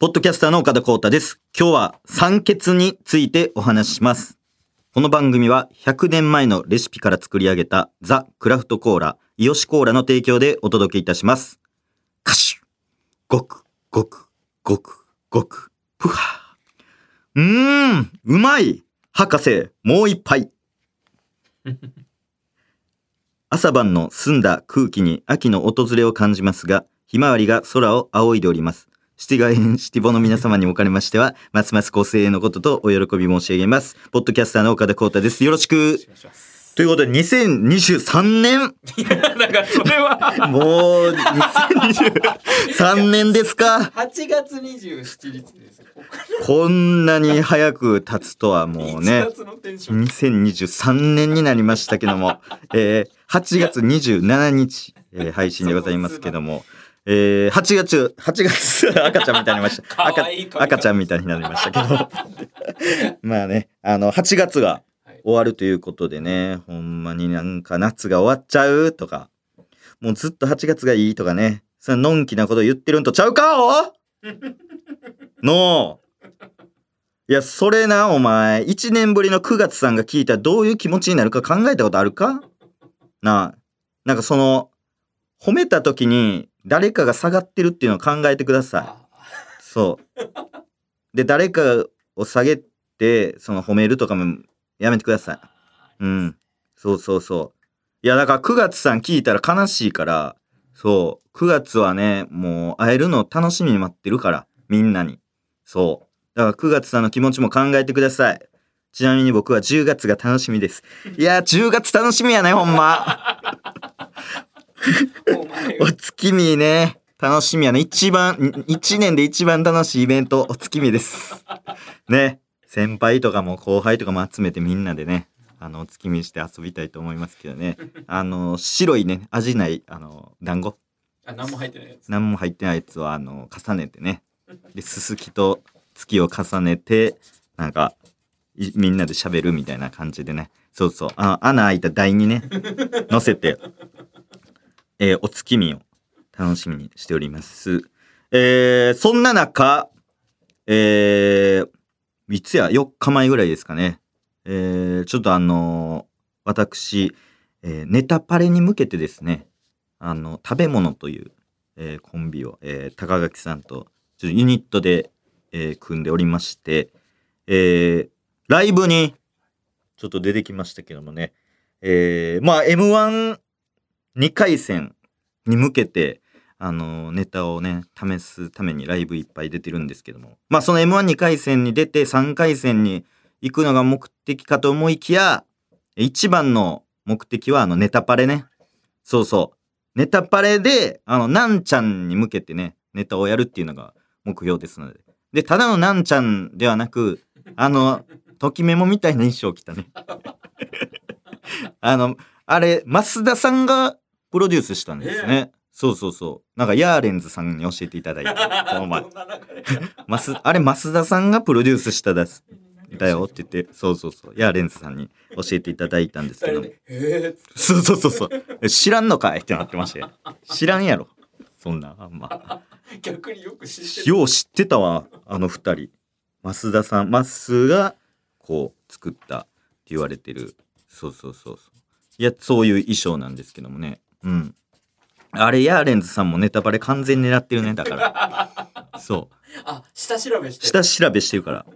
ポッドキャスターの岡田光太です。今日は酸欠についてお話しします。この番組は100年前のレシピから作り上げたザ・クラフトコーラ、イオシコーラの提供でお届けいたします。カシュごく、ごく、ごく、ごく、ぷは。うーん、うまい博士、もう一杯。朝晩の澄んだ空気に秋の訪れを感じますが、ひまわりが空を仰いでおります。シティガインシティボの皆様におかれましては、ますますご声援のこととお喜び申し上げます。ポッドキャスターの岡田光太です。よろしく。ということで、2023年、なんかそれはもう、2023年ですか。8月27日ですよ。こんなに早く経つとはもうね1。月のテンション。2023年になりましたけども、えー、8月27日、えー配信でございますけども、えー、8月、8月、赤ちゃんみたいになりました。赤赤ちゃんみたいになりましたけど。まあね、あの、8月がはい。終わるということでね、ほんまになんか夏が終わっちゃうとか、もうずっと8月がいいとかね、そんなのんきなこと言ってるんとちゃうか？おのいや、それな、お前、1年ぶりの9月さんが聞いたらどういう気持ちになるか考えたことあるか？なあ、なんかその、褒めた時に誰かが下がってるっていうのを考えてください。あそう。で、誰かを下げて、その褒めるとかもやめてください。うん。そうそうそう。いや、だから9月さん聞いたら悲しいから、そう。9月はね、もう会えるの楽しみに待ってるから、みんなに。そう。だから9月さんの気持ちも考えてください。ちなみに僕は10月が楽しみです。いや、10月楽しみやね、ほんま。お月見ね。楽しみやね。一番、ん一年で一番楽しいイベント、お月見です。ね。先輩とかも後輩とかも集めてみんなでね、あの、お月見して遊びたいと思いますけどね。あの、白いね、味ない、あの、団子。あ、何も入ってないやつ。何も入ってないやつを、あの、重ねてね。で、すすきと月を重ねて、なんか、いみんなで喋るみたいな感じでね。そうそう。あの穴開いた台にね、乗せて、えーお月見を楽しみにしております。えーそんな中、えーいつや、4日前ぐらいですかね。えーちょっとあのー私、えーネタパレに向けてですね、あの、食べ物という、えーコンビを、えー高垣さんと、ちょっとユニットで、えー組んでおりまして、えーライブに、ちょっと出てきましたけどもね、えーまあ、M1 2回戦に向けて、あのネタをね、試すためにライブいっぱい出てるんですけども、まあ、その M12 回戦に出て3回戦に行くのが目的かと思いきや、一番の目的は、あの、ネタパレね。そうそう。ネタパレで、あの、なんちゃんに向けてね、ネタをやるっていうのが目標ですので。で、ただのなんちゃんではなく、あの、ときメモみたいな衣装着たね。あの、あれ、増田さんがプロデュースしたんですね。そうそうそう。なんか、ヤーレンズさんに教えていただいて、この前あれ、増田さんがプロデュースしたです。だよって言って、そうそうそう。ヤーレンズさんに教えていただいたんですけどえそうそうそうそう。え知らんのかい？ってなってましたよ。知らんやろ。そんな、あんま。ー、逆によく知ってる。よう知ってたわ、あの二人。増田さん、マスが、こう、作ったって言われてる。そうそうそうそう。いや、そういう衣装なんですけどもね。うん。あれ、ヤーレンズさんもネタバレ完全に狙ってるね、だから。そう。あ、下調べしてる。下調べしてるから。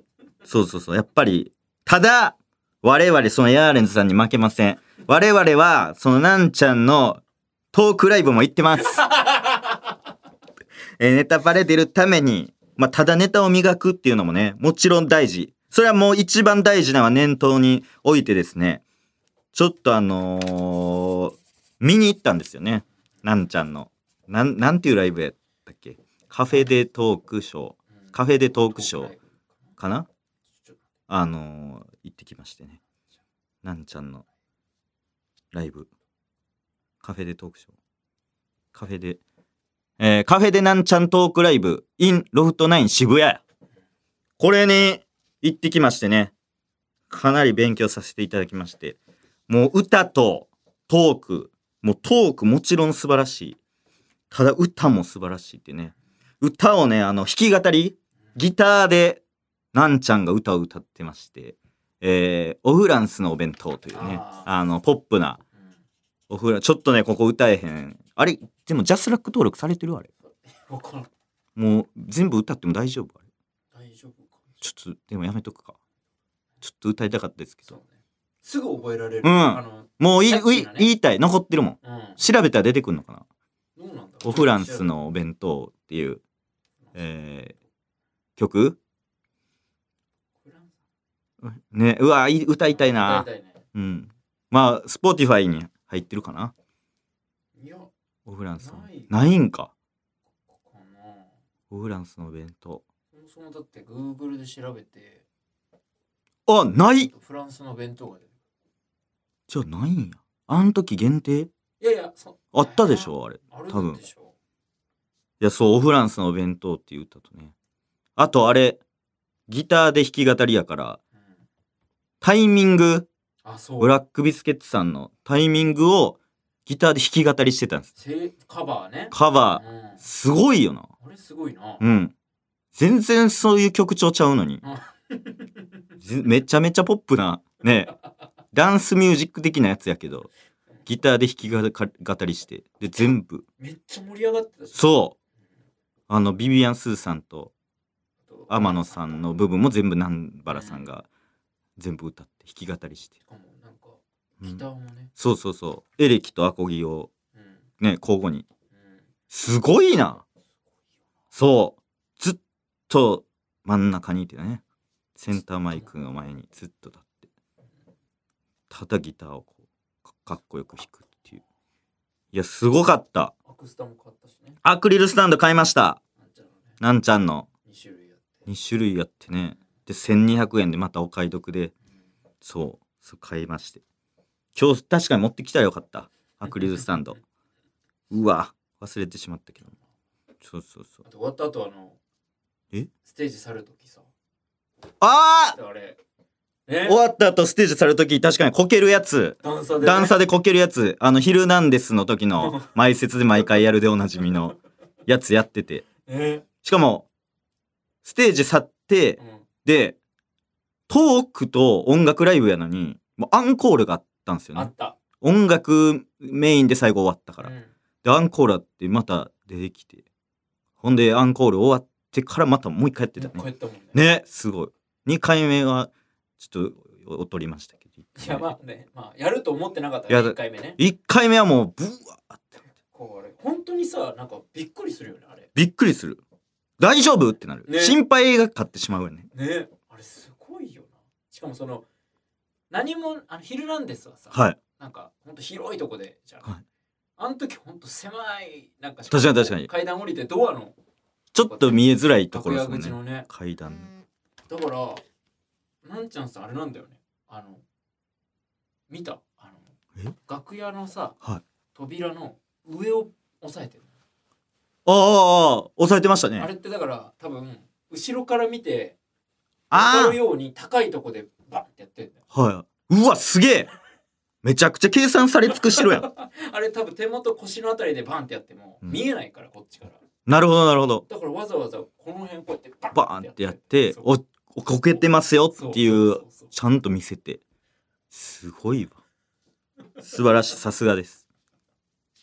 そうそうそう。やっぱり、ただ、我々、そのヤーレンズさんに負けません。我々は、そのなんちゃんのトークライブも行ってます。えーネタバレ出るために、まあ、ただネタを磨くっていうのもね、もちろん大事。それはもう一番大事なのは念頭に置いてですね、ちょっとあのー見に行ったんですよね。なんちゃんの。なん、なんていうライブやったっけ？カフェでトークショー。カフェでトークショーかな？あのー行ってきましてね。なんちゃんのライブ。カフェでトークショー。カフェで、えーカフェでなんちゃんトークライブ in ロフトナイン渋谷。これに行ってきましてね。かなり勉強させていただきまして。もう歌とトーク、もうトークもちろん素晴らしい。ただ歌も素晴らしいってね。歌をね、あの、弾き語りギターでなんちゃんが歌を歌ってまして、えー、オフランスのお弁当というねあのポップなうんおフラちょっとねここ歌えへん。あれでもジャスラック登録されてる？あれ。もう全部歌っても大丈夫？あれ。大丈夫か。ちょっとでもやめとくか。ちょっと歌いたかったですけどすぐ覚えられる。うん。もういね。言いたい残ってるもん。うん。調べたら出てくるのかな。どうなんだオフランスのお弁当っていう、えー、曲？ねうわい歌いたいな。歌いたいね。うん。まあスポーティファイに入ってるかな。いやオフランスの。ない。ないんか。オフランスのお弁当。そもそもだって Google で調べて。あない。フランスの弁当が出るじゃあないんや。あん時限定？いやいやそあったでしょあれ。多分。いやそうオフランスのお弁当っていう歌とね。あとあれギターで弾き語りやからうん。タイミングあそう。ブラックビスケッツさんのタイミングをギターで弾き語りしてたんですせカバーね。カバー。うん。すごいよな。あれすごいな。うん。全然そういう曲調ちゃうのに。めちゃめちゃポップなね ダンスミュージック的なやつやけどギターで弾き語語りしてで全部。めっちゃ盛り上がってたしそう。あのビビアン・スーさんとと天野さんの部分も全部南原さんが全部歌って弾き語りして、なんかうん。ギターもね。そうそうそう。エレキとアコギをうん。ね交互に。うん。すごいな。そう。ずっと真ん中にいてね。センターマイクの前にずっと立ってただギターをこうかかっこよく弾くっていう。いやすごかった。アクスタも買ったしね。アクリルスタンド買いました。なんちゃんの。2種類あって。2種類あってね。で1200円でまたお買い得で。うんそうそう買いまして。今日確かに持ってきたらよかった。アクリルスタンド。うわ忘れてしまったけど。そうそうそう。終わった後あのえ？ステージ去るときさ。ああれーね終わった後ステージされる時確かにこけるやつ。段差でね。段差でこけるやつ。あの「ヒルナンデス」の時の 前説で毎回やるでおなじみのやつやってて。ねしかもステージ去ってうん。でトークと音楽ライブやのにもうアンコールがあったんですよね。あった。音楽メインで最後終わったから、うん。でアンコールあってまた出てきて。ほんでアンコール終わってからまたもう一回やってたね。ね。すごい。2回目はちょっと劣りましたけどいやまあねまあやると思ってなかったね1回目ね1回目はもうブワーってこれ本当にさなんかびっくりするよねあれびっくりする大丈夫ってなる、ね心配がかってしまうよねねあれすごいよなしかもその何もあの「ヒルナンデス」はさ、はいなんかほんと広いとこでじゃん、はいあの時ほんと狭いなんか確かに確かに階段降りてドアのちょっと見えづらいところですもんねね階段だからなんちゃんさんあれなんだよね。あの見た？あえ？の楽屋のさはい。扉の上を押さえてる、ああああ押さえてましたね。あれってだから多分後ろから見てあ分かるように高いとこでバンってやってんだよ。はい。うわすげえ。めちゃくちゃ計算され尽くしてるやん。あれ多分手元腰のあたりでバンってやってもうん。見えないからこっちから。なるほどなるほど。だからわざわざこの辺こうやってバンってやってそう。おおこけてますよっていそうちゃんと見せて。すごいわ。素晴らしい。さすがです。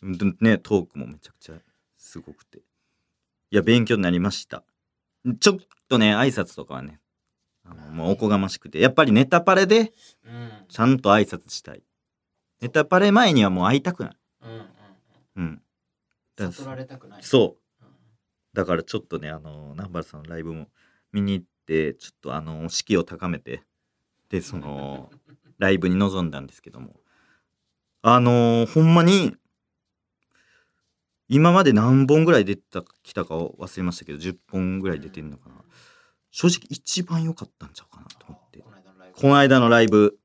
うんねトークもめちゃくちゃすごくて。いや勉強になりました。ちょっとね挨拶とかはねあのもうおこがましくて。やっぱりネタパレでうん。ちゃんと挨拶したい。ネタパレ前にはもう会いたくない。うんうんうん。だうん悟られたくない。そう。うん。だからちょっとねあの南原さんのライブも見に行ってちょっとあの士気を高めてでその ライブに臨んだんですけども。あのほんまに今まで何本ぐらい出たきたかを忘れましたけど10本ぐらい出てんのかな。正直一番良かったんちゃうかなと思って。この間のライブ。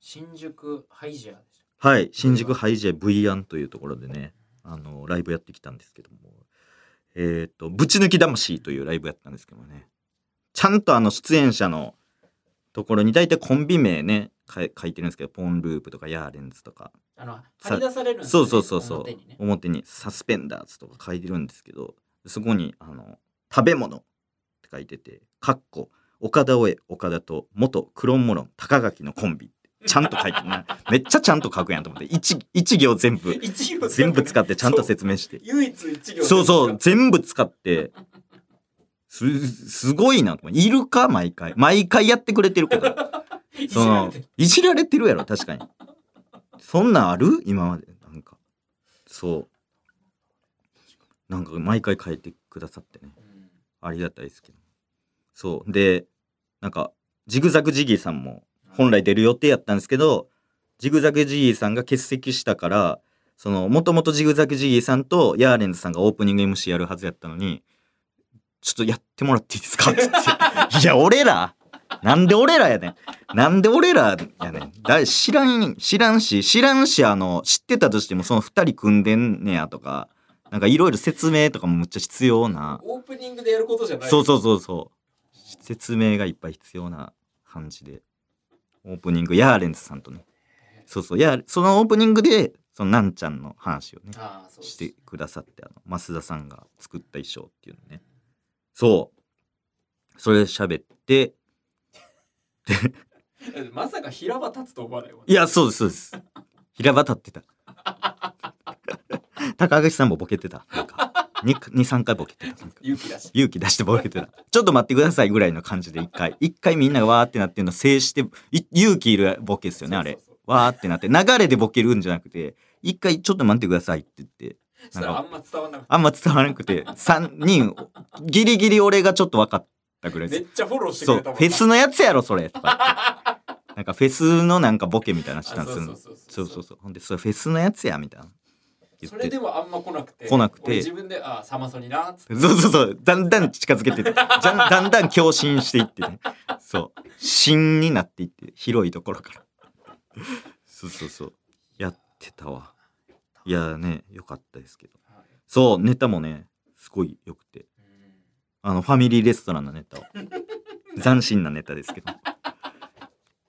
新宿ハイジアはい新宿ハイジアンというところでねあのライブやってきたんですけども。えっ、と「ぶち抜き魂」というライブやったんですけどもねちゃんとあの出演者のところに大体コンビ名ねか書いてるんですけどポンループとかヤーレンズとかあのり出されるんですそうそうそうそう表にね表にサスペンダーズとか書いてるんですけどそこにあの食べ物って書いてて、かっこ、岡田をえ、岡田と元クロンモロン、高垣のコンビ。ちゃんと書いてるな。めっちゃちゃんと書くやんと思って。一 一行全部、全部使ってちゃんと説明して。唯一一行そうそう、全全部使って、す、すごいな。いるか毎回。毎回やってくれてるけど。部その、いじられてるやろ、確かに。そんなんある？今まで。なんか、そう。なんか毎回書いてくださってね。うんありがたいですけど。そう。で、なんか、ジグザグジギーさんも本来出る予定やったんですけど、ジグザグジギーさんが欠席したから、その、もともとジグザグジギーさんとヤーレンズさんがオープニング MC やるはずやったのに、ちょっとやってもらっていいですか？っって。いや、俺らなんで俺らやねん。なんで俺らやねん。だ知らん、知らんし、知らんし、あの、知ってたとしてもその二人組んでんねやとか、なんかいろいろ説明とかもむっちゃ必要な。オープニングでやることじゃないそうそうそうそう。説明がいっぱい必要な感じで。オープニング、ヤーレンズさんとね。そうそう。やそのオープニングで、そのなんちゃんの話をね、してくださって、あの、増田さんが作った衣装っていうのね。そう。それで喋って、まさか平場立つと思わないわいや、そうです、そうです。平場立ってた。高橋さんもボケてた。なんか、2、3回ボケてた。勇気だし勇気出してボケてた。ちょっと待ってくださいぐらいの感じで一回。一回みんながわーってなってるの制して、い勇気いるボケですよね、あれわーってなって。流れでボケるんじゃなくて、一回ちょっと待ってくださいって言って。そうそしたらあんま伝わんなかっあんま伝わらなくて、3人、ギリギリ俺がちょっと分かったぐらいです。ためっちゃフォローしてくそう、れたもんフェスのやつやろ、それ。とか言って なんかフェスのなんかボケみたいなのしたんですよ。そうそうそうそうそう。ほんで、それフェスのやつや、みたいな。言そって。れでもあんま来なくて来なくて俺自分でああサマソニなっつってそうそうそう。だんだん近づけてって、だんだんだん共振していってね。そう。芯になっていって、広いところから。そうそうそう。やってたわ。いやね、よかったですけど。はいそう、ネタもね、すごい良くて。うんあの、ファミリーレストランのネタを。斬新なネタですけど。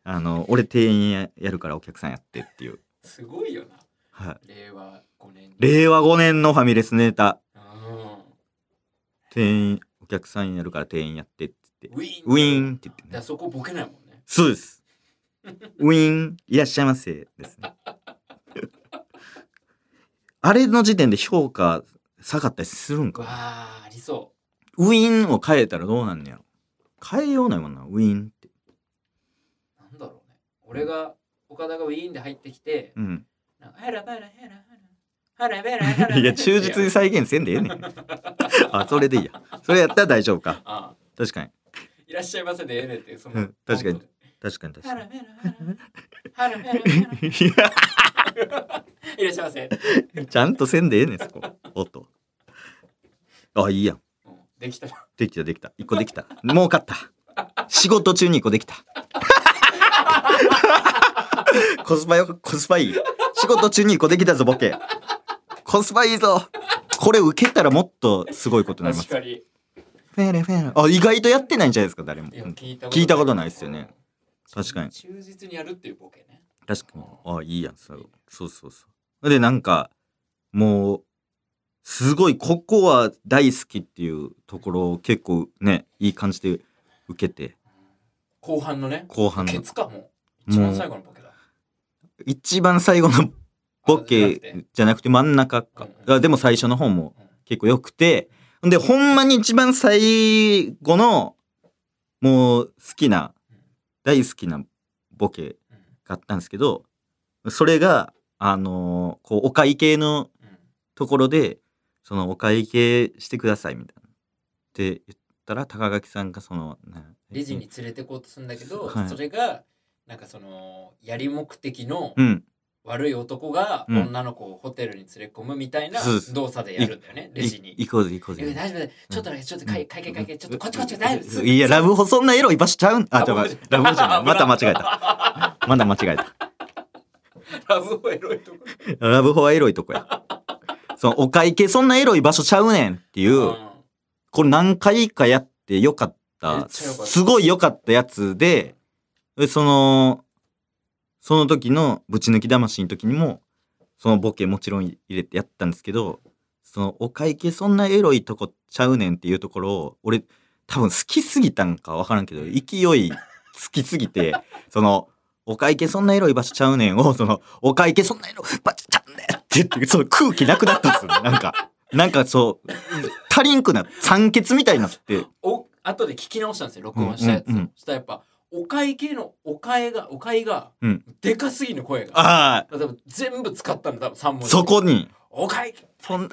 あの、俺店員ややるからお客さんやってっていう。すごいよなはい。令和5年に令和5年のファミレスネタ。うん店員、お客さんやるから店員やってって言って。ウィーンウィーンって言ってね。そこボケないもんねそうです。ウィーン、いらっしゃいませ。ですね。あれの時点で評価下がったりするんわかあありそウィーンを変えたらどうなんねやろ？変えようないもんな、ウィーンって。うなんだろうね俺が岡田がウィーンで入ってきてうん。なんかヘラバラヘラハラベラヘラいや、忠実に再現せんでええねん。あ、それでいいや。それやったら大丈夫か。ああ確かに。いらっしゃいませでええねんってそのうん確かに確かに確かハラベラハラベラハラに。い らっしゃいませちゃんとせんでええねん、そこ。音。あ、いいやん。うんできたできたできた。一個できた。もう勝った。仕事中に一個できた。コスパよ、コスパいい。仕事中に一個できたぞ、ボケ。コスパいいぞ。これ受けたらもっとすごいことになります。確かにフェレフェレ。あ、意外とやってないんじゃないですか、誰も。いや聞いた聞いたことないですよね確かに忠実にやるっていうボケね確かに。あ、いいやん。そうそうそうそう。で、なんか、もう、すごい、ここは大好きっていうところを結構ね、いい感じで受けて、後半のね後半の。ケツかも。一番最後のボケだ。一番最後のボあじゃなくて。ケじゃなくて真ん中か。うん。あでも最初の方もうん。結構良くて、で、ほんまに一番最後の、もう好きな、大好きなボケうん。があったんですけど、それが、あのーこう、お会計のうんところで、そのお会計してくださいみたいな。って言ったら、高垣さんがその、ねレジに連れてこうとするんだけど、はいそれがなんかそのやり目的のうん。悪い男がうん女の子をホテルに連れ込むみたいな動作でやるんだよねレジにい。行こうぜ行こうぜ。大丈夫ちょっとだけちょっと会会計会計ちょっとこっちこっち大丈夫？いや、ラブホそんなエロい場所ちゃうん？あ、あじゃあ、僕ラブホじゃない。また間違えた。まだ間違えた。ラブホエロいとこ。ラブホはエロいとこや。そのお会計そんなエロい場所ちゃうねんっていう、うん。これ何回かやってよかっめた。すごい良かったやつで、でその、その時のぶち抜き魂の時にも、そのボケもちろん入れてやったんですけど、そのお会計そんなエロいとこちゃうねんっていうところを、俺、多分好きすぎたんか分からんけど勢いつきすぎてそのお会計そんなエロい場所ちゃうねんをそのお会計そんなエロい場所ちゃうねんって言ってその空気なくなったんですよ。ねなんかなんかそう足りんくな酸欠みたいになって。お後で聞き直したんですよ録音したやつ。を、うんうんうん。そしたらやっぱお会計のおかえがおかえがうん。でかすぎる声が、ああ多分全部使ったの多分3文字。そこに。お会計。そん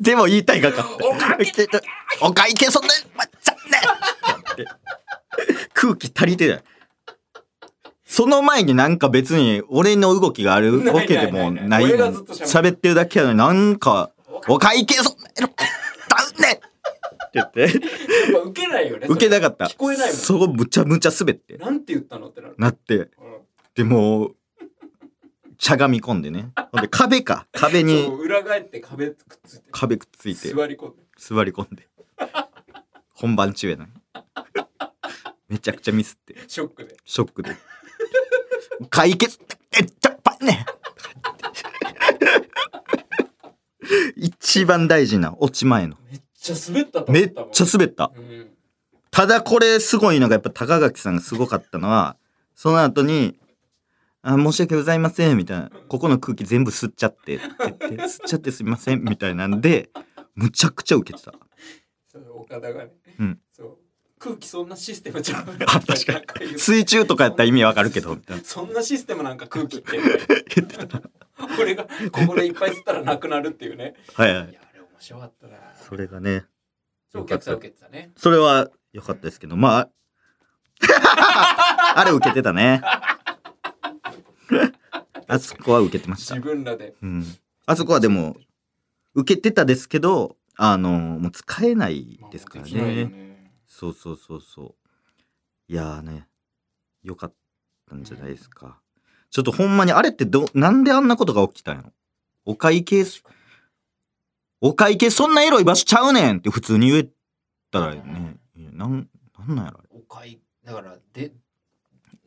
でも言いたいがか。ったお会計。お会計そんな空気足りてない。その前になんか別に俺の動きがあるわけでもない。ないないない俺がずっと喋喋ってるだけやのになんかお会計そんなだねって言ってやっぱ受けないよね受けなかった。聞こえないもんそこむちゃむちゃ滑って。なんて言ったのってなる、なって。うんでもうしゃがみ込んでね。ほんで壁か。壁そにう裏返って壁くっついて。壁くっついて。座り込んで。座り込んで。本番中やなめちゃくちゃミスって。ショックで。ショックで。解決えっちゃぱね。一番大事な落ち前の。めっちゃ滑ったとめっちゃ滑った。うん。ただこれすごいのがやっぱ高垣さんがすごかったのはその後に「あ申し訳ございません」みたいな「ここの空気全部吸っちゃって」って言って「吸っちゃってすみません」みたいなんでむちゃくちゃ受けてた。岡田がね、うん空気そんなシステムちゃう？あ確かに。水中とかやったら意味わかるけど。そんなシステムなんか空気って言って。た。俺がここでいっぱい吸ったらなくなるっていうね。はいはい。いやあれ面白かったな。それがね。お客さん受けてたね。それは良かったですけど。まあ あれ受けてたね。あそこは受けてました。自分らで。うん。あそこはでも受けてたですけどあのもう使えないですからねそうそうそうそう。いやーね良かったんじゃないですか。ちょっとほんまにあれってどなんであんなことが起きたんやろ？お会計お会計そんなエロい場所ちゃうねんって普通に言えたらね。いやなんなんなんやろあれ。おかいだからで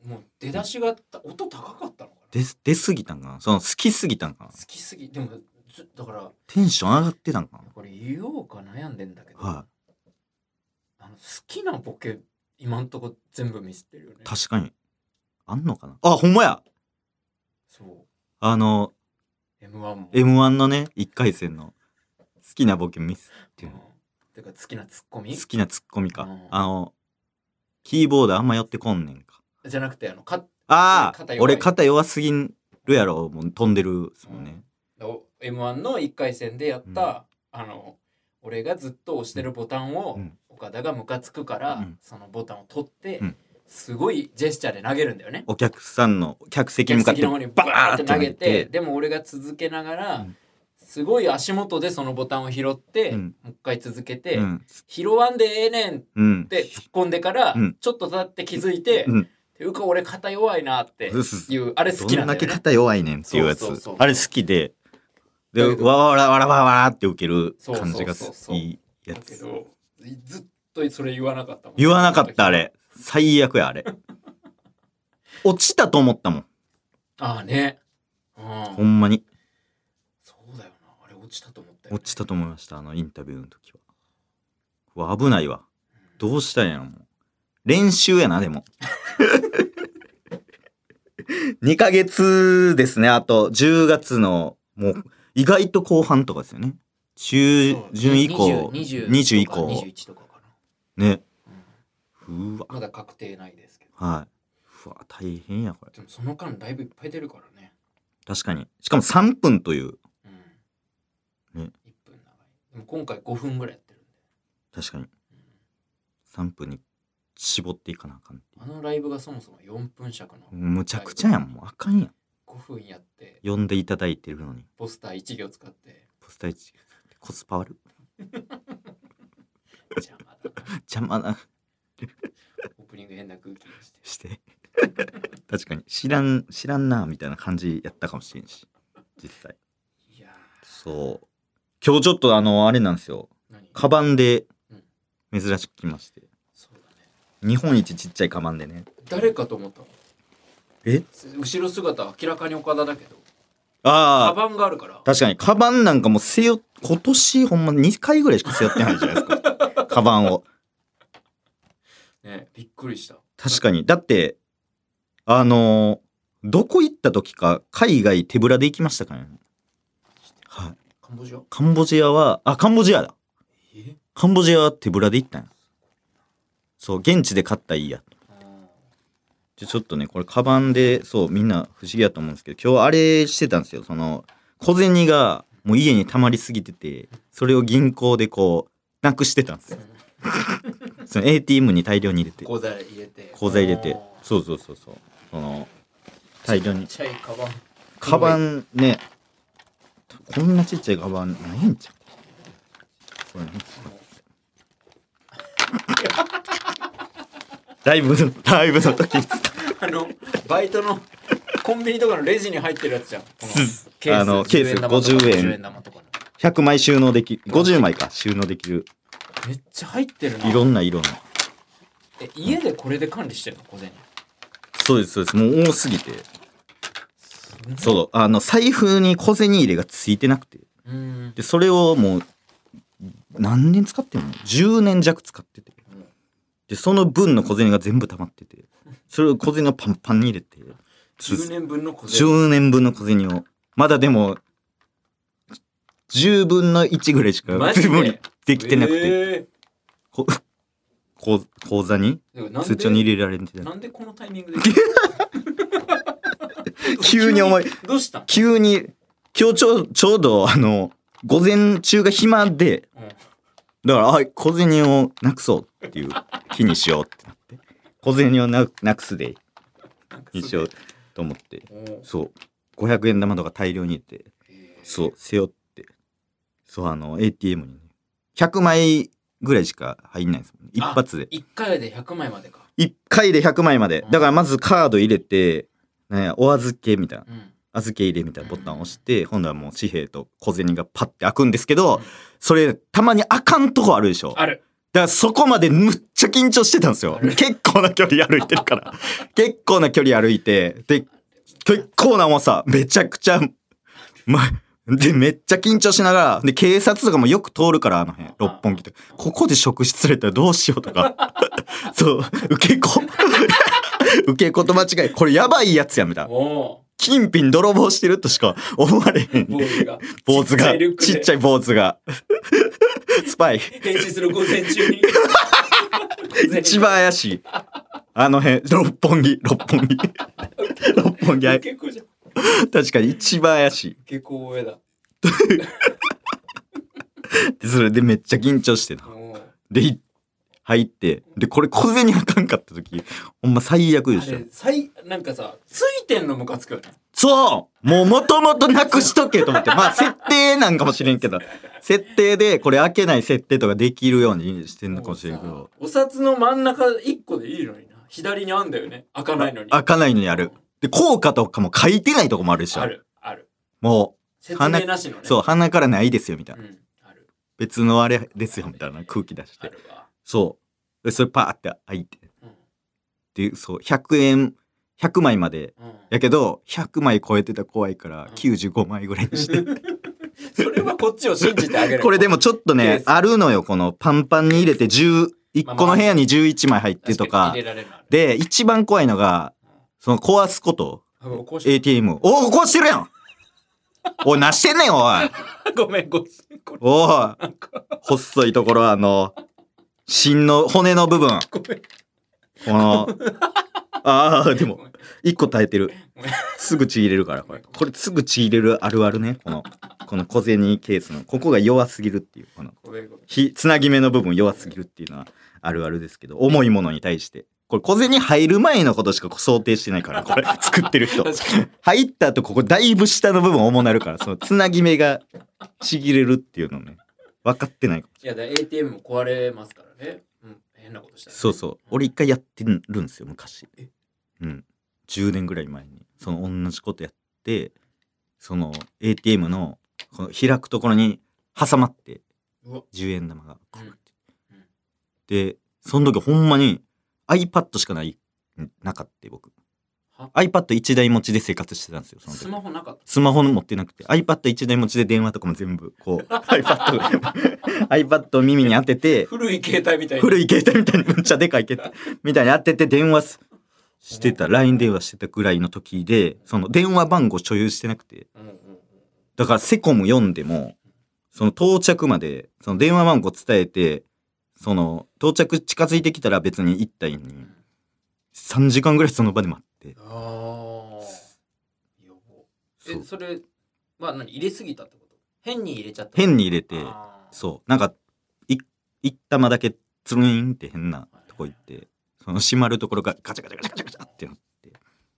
もう出だしが音高かったのかな？出出すぎたんかな？その好きすぎたんかな？好きすぎでもずだからテンション上がってたんかこれ言おうか悩んでんだけど、なはあの好きなボケ今んとこ全部ミスってるよね。い確かに。あんのかな？あほんまや！そう。あの M1 も。m 1のね1回戦の好きなボケミスっていうの。うん。てか好きなツッコミ？好きなツッコミか、うん。あのキーボードあんま寄ってこんねんか。じゃなくてあのかああ俺肩弱すぎるやろもう飛んでるっすもんね、お M1 の1回戦でやった、あの俺がずっと押してるボタンを、うん。岡田がムカつくから、うん。そのボタンを取って、うん。すごいジェスチャーで投げるんだよね。お客さんの客席に向かって客席の方にバーって投げて。でも俺が続けながら、うん。すごい足元でそのボタンを拾って、うん。もう一回続けて、うん。拾わんでええねんっうん。て突っ込んでから、うん。ちょっと経って気づいて、うん。ていうか俺肩弱いなっていうあれ好どきなんんだよね。だけ肩弱いねんっていうやつ。あれ好きででわわらわらわらわらって受けるそうそう感じがそう。そういいやつ。だけどずっとそれ言わなかったもん。言わなかったあれ。最悪やあれ。落ちたと思ったもん。ああね。うん。ほんまに。そうだよな。あれ落ちたと思ったよ、落ちたと思いましたあのインタビューの時は。うわ危ないわ。どうしたんやろもう。練習やなでも。2ヶ月ですねあと。10月のもう意外と後半とかですよね。中旬以降20 20以とか降。21とかかね。な、うん。うわ。まだ確定ないですけど。はい。うわ大変やこれ。でもその間ライブいっぱい出るからね。確かに。しかも3分という。うん。ね。1分長い。でも今回5分ぐらいやってるんで。確かに。うん3分に絞っていかなあかんあのライブがそもそも4分尺の。うむちゃくちゃやん。もうあかんやん5分やって。呼んでいただいてるのに。ポスター1行使って。ポスター1コスパ悪 邪魔だな。邪魔な。オープニング変な空気がして。して。確かに。知らん知らんなみたいな感じやったかもしれんし。実際。いやそう。今日ちょっとあのあれなんですよ。カバンで珍しく来まして。そうだね。日本一ちっちゃいカバンでね。誰かと思ったの？え？後ろ姿は明らかに岡田だけどああ、バンがあるから確かに、カバンなんかもう背負っ、今年ほんま2回ぐらいしか背負ってないじゃないですか。カバンを。ねびっくりした確かに。だって、あのーどこ行った時か、海外手ぶらで行きましたかね。はい。カンボジア？カンボジアは、あ、カンボジアだ。え？カンボジアは手ぶらで行ったんや。そう、現地で買ったらいいや。じゃちょっとね、これ、カバンで、そう、みんな不思議やと思うんですけど、今日あれしてたんですよ。その、小銭が、もう家に溜まりすぎてて、それを銀行でこう、なくしてたんですよ。その ATM に大量に入れて、口座入れて口座入れてそうそうそうそう。その、大量に。ちっちゃいカバンカバンね、こんなちっちゃいカバンないんちゃう？これね ライブの、ライブの時に使あのバイトのコンビニとかのレジに入ってるやつじゃんこのケあのケース10円玉とか50円10円玉とかの100枚収納できる、50枚か、収納できる。めっちゃ入ってるないろんな色の。え家でこれで管理してるの？小銭そうです、そうです。もう多すぎて。そう、あの、財布に小銭入れがついてなくて。で、それをもう、何年使ってんの ?10 年弱使ってて。で、その分の小銭が全部溜まってて。それを小銭をパンパンに入れて。10年分の小銭10年分の小銭を。まだでも、10分の1ぐらいしか無理で？きてなくて。えここ口座に通帳に入れられてなんでこのタイミングで？急に思い、どうした？ん急に、今日ちょうちょうどあの、午前中が暇で、うんだから、あ、小銭をなくそうっていう日にしようってなって。小銭をななくすでにしようと思って。そう。500円玉とか大量に入れて、えーそう、背負って。そう、あの、ATM にね。100枚ぐらいしか入んないですもんね。一あ発で。一回で100枚までか1回で100枚まで。だからまずカード入れて、ね、お預けみたいな。うん預け入れみたいなボタンを押して、今度はもう紙幣と小銭がパッて開くんですけど、それたまに開かんとこあるでしょ。あるだからそこまでむっちゃ緊張してたんですよ結構な距離歩いてるから。結構な距離歩いて、で、結構な重さ、めちゃくちゃ、ま、で、めっちゃ緊張しながら、で、警察とかもよく通るから、あの辺、六本木って。ここで職質されたらどうしようとか。そう、受け子。受け子と間違い、これやばいやつや、みたいな。お金品泥棒してるとしか思われへんお。坊主がちっちゃい坊主が。スパイ。編集する午前中に一番怪しい。あの辺、六本木、六本木。六本木、あい結構じゃん確かに一番怪し結構上だそれでめっちゃ緊張してた。で、い入って、で、これ小銭あかんかった時、ほんま最悪でした。あれ最なんかさついてんのムカつくよねそうもう元々なくしとけと思って。まあ、設定なんかもしれんけど、設定でこれ開けない設定とかできるようにしてんのかもしれんけど、お札の真ん中一個でいいのにな左にあんだよね開かないのに開かないのにある。で、効果とかも書いてないとこもあるでしょあ。るあるも説明なしのねう、そう、鼻からないですよ、みたいな。うんある別のあれですよ、みたいな空気出して。あるわそう。で、それパーって開いて。うん。で、そう、100円、100枚まで。うん。やけど、100枚超えてたら怖いから、95枚ぐらいにして。それはこっちを信じてあげる。これでもちょっとね、ス。あるのよ、このパンパンに入れて10、1個の部屋に11枚入ってとか。で、一番怖いのが、その壊すこと。ATM。おお、壊してるやん。おい、なしてんねん、おい。ごめんごめん。おい。細いところ、あの、芯の骨の部分。この、ああ、でも一個耐えてる。すぐちぎれるから、これ。これすぐちぎれるあるあるね。この、この小銭ケースの、ここが弱すぎるっていう、この、ひ、つなぎ目の部分弱すぎるっていうのはあるあるですけど、重いものに対して。これ小銭入る前のことしか想定してないから、これ、作ってる人。入った後、ここだいぶ下の部分重なるから、そのつなぎ目がちぎれるっていうのね、分かってない。いやだ ATM も壊れますからねうん変なことしたらねそうそう。俺一回やってるんですよ、昔え？うん。10年ぐらい前に。その同じことやって、その ATM のこの開くところに挟まって、うわ10円玉が。うんうんで、その時ほんまに iPad しかない、なかった僕。iPad1 台持ちで生活してたんですよそのス時マホなかった。スマホ持ってなくて。iPad1 台持ちで電話とかも全部こう iPad, iPad を耳に当てて古い携帯みたいな古い携帯みたいにむっちゃでかい携帯みたいに当てて電話すしてた。LINE 電話してたぐらいの時でその電話番号所有してなくて。だからセコム読んでもその到着までその電話番号伝えてその到着近づいてきたら別に行ったいのに3時間ぐらいその場で待ってああ予防。えそれは何入れすぎたってこと？変に入れちゃった。変に入れてそう。なんかい一玉だけつるんって変なとこ行ってその閉まるところがガチャガチャガチャガチャガチャってなって。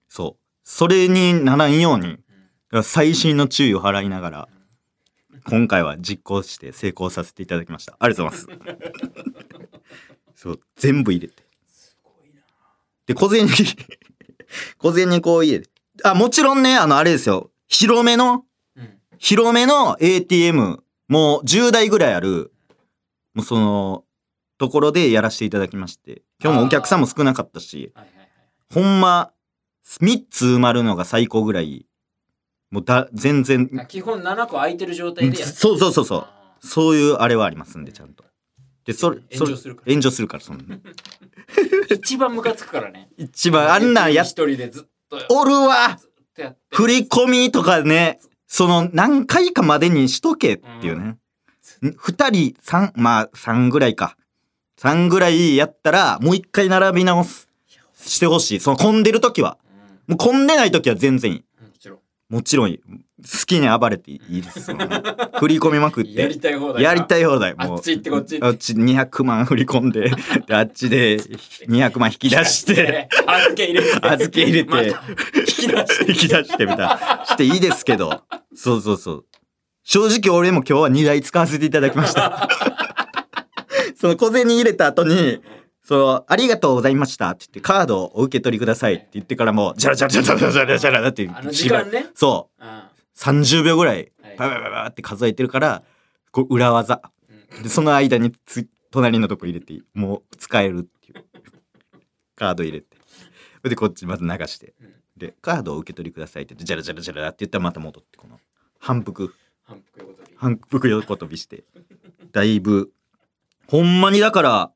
そう。それにならんようにうん。細心の注意を払いながら今回は実行して成功させていただきました。ありがとうございます。そう。全部入れて。すごいな。で小銭小銭こう入れてあもちろんねあのあれですよ。広めのうん。広めの ATM もう10台ぐらいあるもうそのところでやらせていただきまして。今日もお客さんも少なかったしはいはいはい。ほんま3つ埋まるのが最高ぐらいもうだ全然。あ基本7個空いてる状態でやる。そうそうそうそう。あそういうあれはありますんでちゃんとでそれそれ炎上するから。炎上するからそんなー 一番ムカつくからね。一番あんなんや一人でずっとおるわ。振り込みとかねその何回かまでにしとけっていうね、ん。二人三まあ三ぐらいか。三ぐらいやったらもう一回並び直す。してほしい。その混んでる時は。うん。もう混んでない時は全然いい。もちろん。もちろんいい好きに暴れていいですその 振り込みまくって。やりたい放題やりたい放題。もうあっち行ってこっち。行っあっち200万振り込んでであっちで200万引き出して。預け入れて。預け入れて。引き出して。引き出してみたいな。していいですけど。そうそうそう。正直俺も今日は2台使わせていただきました。その小銭入れた後にそのありがとうございましたって言ってカードをお受け取りくださいって言ってからもジャラジャラジャラジャラジャラジャラってあの時間ね。そう。うん30秒ぐらいはい。ババババって数えてるからこう裏技。うん。でその間につ隣のとこ入れてもう使えるっていう。カード入れて。でこっちまず流して。うん。でカードをお受け取りくださいって言ってジャラジャラジャラって言ったらまた戻ってこの反復。反復横跳び。反復横跳びして。だいぶほんまにだから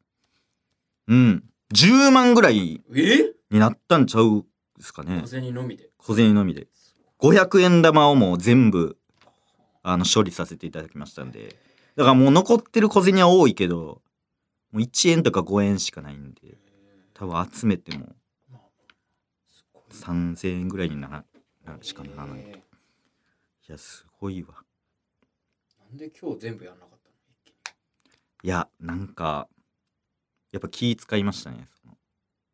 うん10万ぐらいえ？になったんちゃうですかね。小銭のみで。小銭のみで500円玉をもう全部あの処理させていただきましたんで。だからもう残ってる小銭は多いけどもう1円とか5円しかないんで多分集めてもまあすごい3000円ぐらいにならなるしかならないいえやすごいわ。ーなんで今日全部やんなかったの？いやなんかやっぱ気使いましたね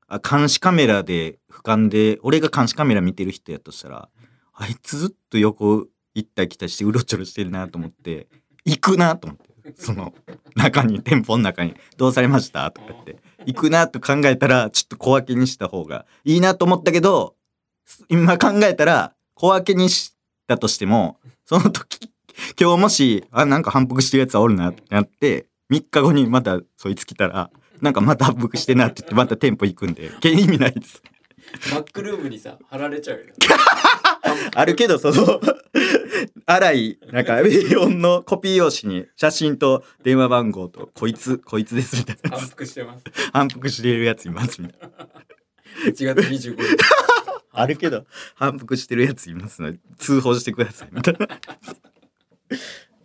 あ監視カメラで俯瞰で俺が監視カメラ見てる人やとしたらあいつずっと横行ったり来たりしてうろちょろしてるなと思って行くなと思ってその中に店舗の中に「どうされました?」とか言って行くなと考えたらちょっと小分けにした方がいいなと思ったけど今考えたら小分けにしたとしてもその時今日もしあなんか反復してるやつはおるなってなって3日後にまたそいつ来たらなんかまた反復してなって言ってまた店舗行くんで 意味ないですバックルームにさ貼られちゃうよ あるけどその 荒いなんか A4 のコピー用紙に写真と電話番号とこいつこいつですみたいな反復してます。反復しているやついます。みたいな1月25日。あるけど反復してるやついますので通報してくださいみたいな。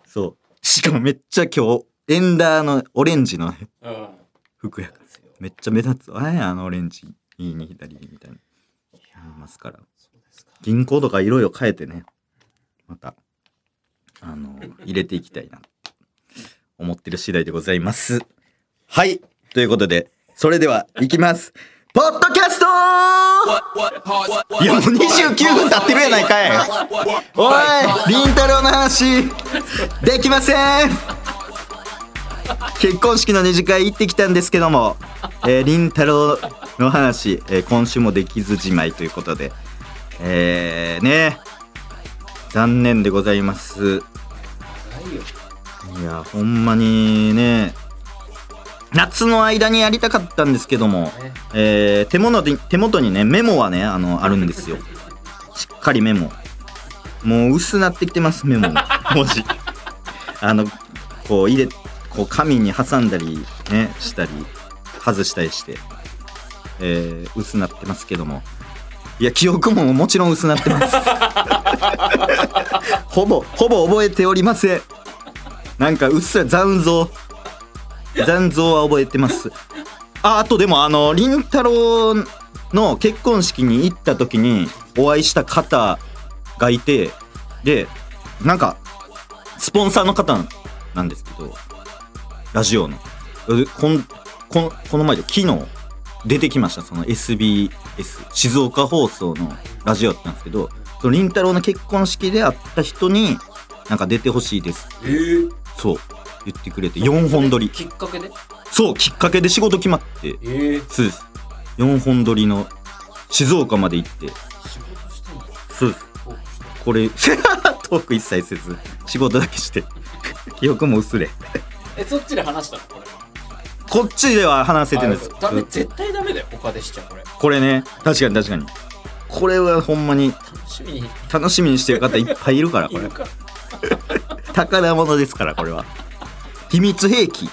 そう。しかもめっちゃ今日エンダーのオレンジの服やから。めっちゃ目立つ。あれあのオレンジ右に左にみたいな。言いますから銀行とかいろいろ変えてねまたあの入れていきたいな思ってる次第でございます。はい。ということでそれではいきます。ポッドキャストいやもう29分経ってるやないかい。おいりんたろーの話。できません。結婚式の二次会行ってきたんですけども、え、りんたろーの話、えー今週もできずじまいということでえー、ね。残念でございます。ないやほんまにね。夏の間にやりたかったんですけども、ね。えー手元に手元にねメモはねあのあるんですよ。しっかりメモ。もう薄なってきてますメモ。の文字。あのこう入れこう紙に挟んだりねしたり外したりして、えー薄なってますけどもいや記憶ももちろん薄なってます。ほぼほぼ覚えておりません。なんかうっすら残像。残像は覚えてます。ああとでもあの凛太郎の結婚式に行った時にお会いした方がいてでなんかスポンサーの方なんですけどラジオの。こんこの前で昨日出てきました。その SBS 静岡放送のラジオだったんですけどその凛太郎の結婚式で会った人になんか出てほしいです。えー、そう。言ってくれて4本撮り。きっかけで？そうきっかけで仕事決まってえー、そうです。4本撮りの静岡まで行って。仕事してんだそうです。これ トーク一切せず仕事だけして。記憶も薄れ。えそっちで話したの？これこっちでは話せてるんです。あダメ絶対ダメだよ他でしちゃうこれ。これね。確かに確かに。これはほんまに楽しみに。楽しみにしてる方いっぱいいるからこれ。宝物ですからこれは。秘密兵器。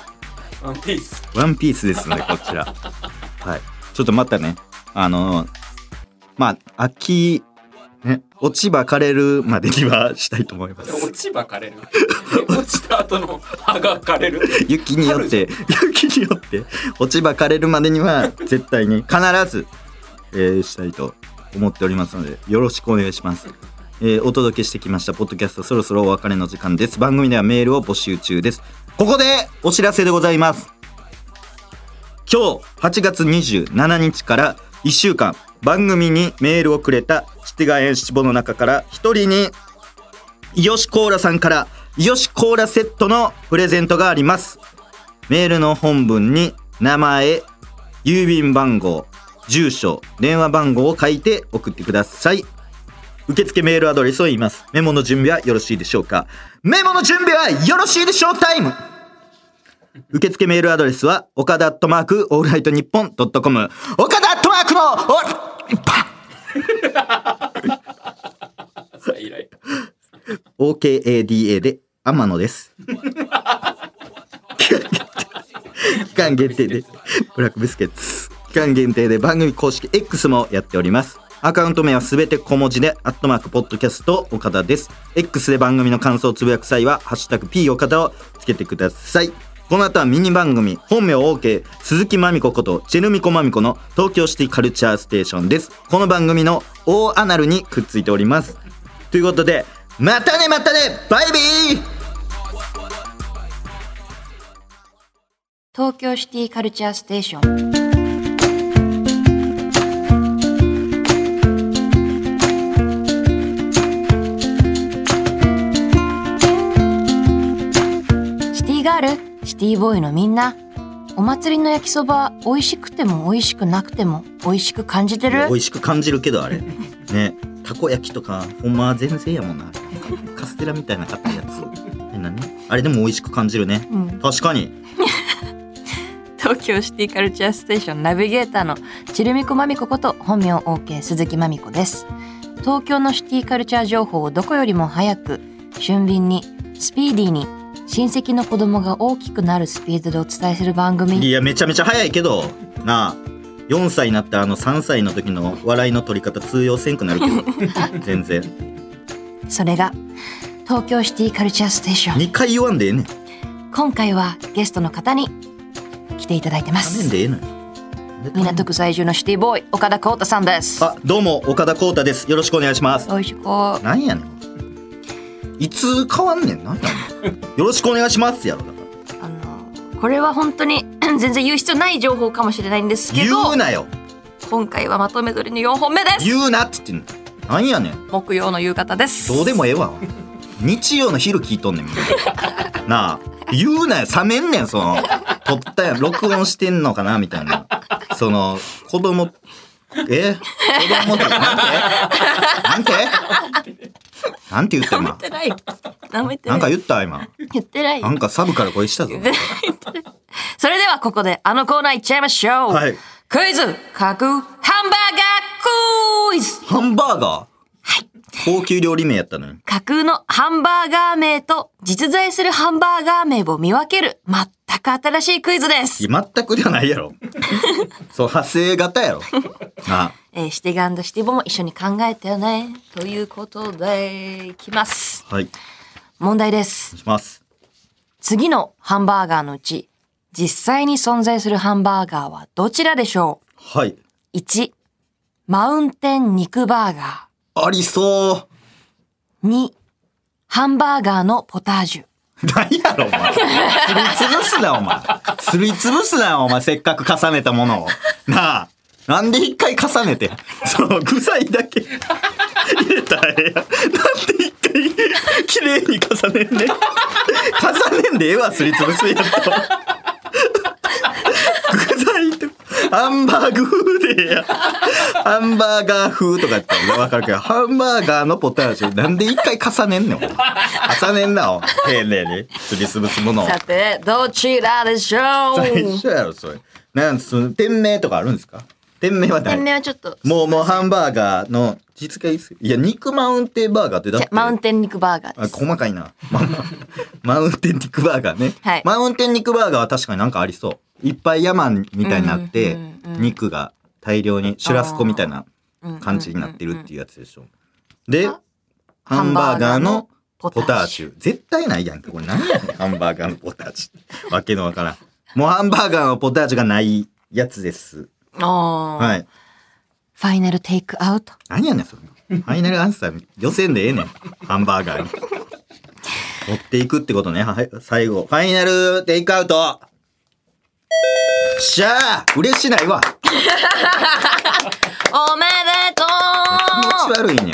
ワンピース。ワンピースですのでこちら。はい。ちょっとまたね。あのまあ秋ね落ち葉枯れるまでにはしたいと思います。落ち葉枯れる落ちた後の葉が枯れる。雪によって。雪によって落ち葉枯れるまでには絶対に必ず、えーしたいと思っておりますのでよろしくお願いします、えーお届けしてきましたポッドキャストそろそろお別れの時間です。番組ではメールを募集中です。ここでお知らせでございます。今日8月27日から1週間番組にメールをくれたシティガエン七五の中から1人にイヨシコーラさんからイヨシコーラセットのプレゼントがあります。メールの本文に名前郵便番号住所電話番号を書いて送ってください。受付メールアドレスを言います。メモの準備はよろしいでしょうか？メモの準備はよろしいでしょう？タイム。受付メールアドレスは岡田アットマークオールライトニッポンドットコム。岡田アットマークのオールパ OKADA で天野です。期間限定でブラックビスケッツ。期間限定で番組公式 X もやっております。アカウント名はすべて小文字で、アットマークポッドキャスト岡田です。X で番組の感想をつぶやく際は、ハッシュタグ P 岡田をつけてください。この後はミニ番組、本名 OK、鈴木まみここと、チェルミコまみこの東京シティカルチャーステーションです。この番組の大アナルにくっついております。ということで、またねまたねバイビー東京シティカルチャーステーション。シティガールシティボーイのみんなお祭りの焼きそば美味しくても美味しくなくても美味しく感じてる？美味しく感じるけどあれ。ねたこ焼きとかほんまは全然やもんな。カステラみたいな硬いやつ。変なねあれでも美味しく感じるね。うん。確かに東京シティカルチャーステーションナビゲーターのちるみこまみここと本名 OK 鈴木まみこです。東京のシティカルチャー情報をどこよりも早く俊敏にスピーディーに親戚の子供が大きくなるスピードでお伝えする番い組やめちゃめちゃ早いけどなあ4歳になったあの3歳の時の笑いの取り方通用せんくなるけど 全然。それが東京シティカルチャーステーション。2回言わんでええねん。今回はゲストの方に来ていただいてます。港区在住のシティボーイ岡田浩太さんです。あどうも岡田浩太です。よろしくお願いします。おいしこなんやねん。いつ変わんねん。なんやねん。よろしくお願いしますやろ。あのこれは本当に 全然言う必要ない情報かもしれないんですけ言どうなよ。今回はまとめ撮りの4本目です。言うなって言ってんの。なんやねん。木曜の夕方です。どうでもええわ。日曜の昼聞いとんねん。なあ言うなよ。冷めんねんその撮ったやん。録音してんのかなみたいな。その子供え？子供だなんて？なんて？なんて言った今てない。舐めてななんいか言った今。言ってない。なんかサブから声したぞ。そ それではここであのコーナー行っちゃいましょう。はい。クイズ。架空ハンバーガークイズ。ハンバーガー？はい。高級料理名やったのに。架空のハンバーガー名と実在するハンバーガー名を見分ける全く新しいクイズです。全くではないやろ。そう、派生型やろ。あ、えーシティガンドシティボも一緒に考えてよね。ということで、いきます。はい。お問題です。します。次のハンバーガーのうち、実際に存在するハンバーガーはどちらでしょはい。う ?1、マウンテン肉バーガありそう。ー。2、ハンバーガーのポタージュ。何やろ、お前。すりつぶすな、お前。すりつぶすな、お前。せっかく重ねたものを。なあ。なんで一回重ねて、その具材だけ入れたらええやん。なんで一回綺麗に重ねんね。重ねんでええわ、すりつぶすやんと。具材と、ハンバーグ風でええやん。ハンバーガー風とかやったらわかるけど、ハンバーガーのポタージュ、なんで一回重ねんねん、お前重ねんな、丁寧に。すりつぶすものを。さて、どちらでしょ最う初やろ、それ。なんその、店名とかあるんですか？店名は店名何はちょっと。もう、もうハンバーガーの実がいいっすいや、肉マウンテンバーガーってだって。マウンテン肉バーガーあです。細かいな。マウンテン肉バーガーね。はいマウンテン肉バーガーは確かになんかありそう。いっぱい山みたいになって肉が大量に、シュラスコみたいな感じになってるっていうやつでしょ。で、ハンバーガーのポポタージュ。絶対ないやんか。これ何やねん。ハンバーガーのポタージュ。わけのわからん。もうハンバーガーのポタージュがないやつです。は。はいい。ファイナルテイクアウト？何やねん、それ。ファイナルアンサー、予選でええねん。ハンバーガーに。持っていくってことね。はい、最後。ファイナルテイクアウトしゃあ嬉しないわ おめでと気持ち悪いね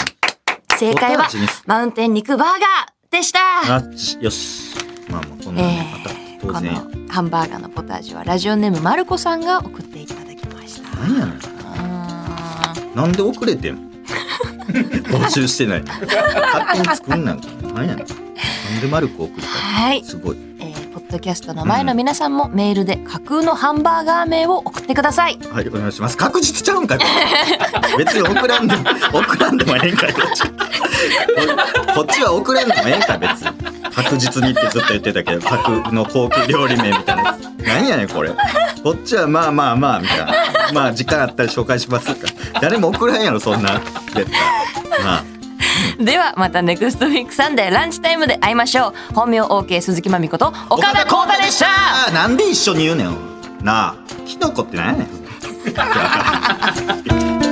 正解はマウンテン肉バーガーでしたよし。まあもうそんなね、またえー、こ当然。のハンバーガーのポタージュはラジオネームまるこさんが送っていただきました。何やねん。なんで遅れてん？募集してない。勝手に作んなんか。何やねん。なんでマルコ送ったはい、すごい。えッドキャストの前の皆さんもメールで架空のハンバーガー名を送ってください。はい、お願いします。確実ちゃうんかい。別に送らんでも、送らんでもええんかい、こっち。ここっちは送らんでもええんかい、別に。確実にってずっと言ってたけど、架空の高級料理名みたいな。何やねん、これ。こっちはまあまあまあ、みたいな。まあ、時間あったら紹介しますか。誰も送らんやろ、そんな。絶対。まあ。ではまたネクストウィークサンデーランチタイムで会いましょう。本名 OK 鈴木まみこと岡田光太でした。なんで一緒に言うねん。なあ、キノコって何やねん。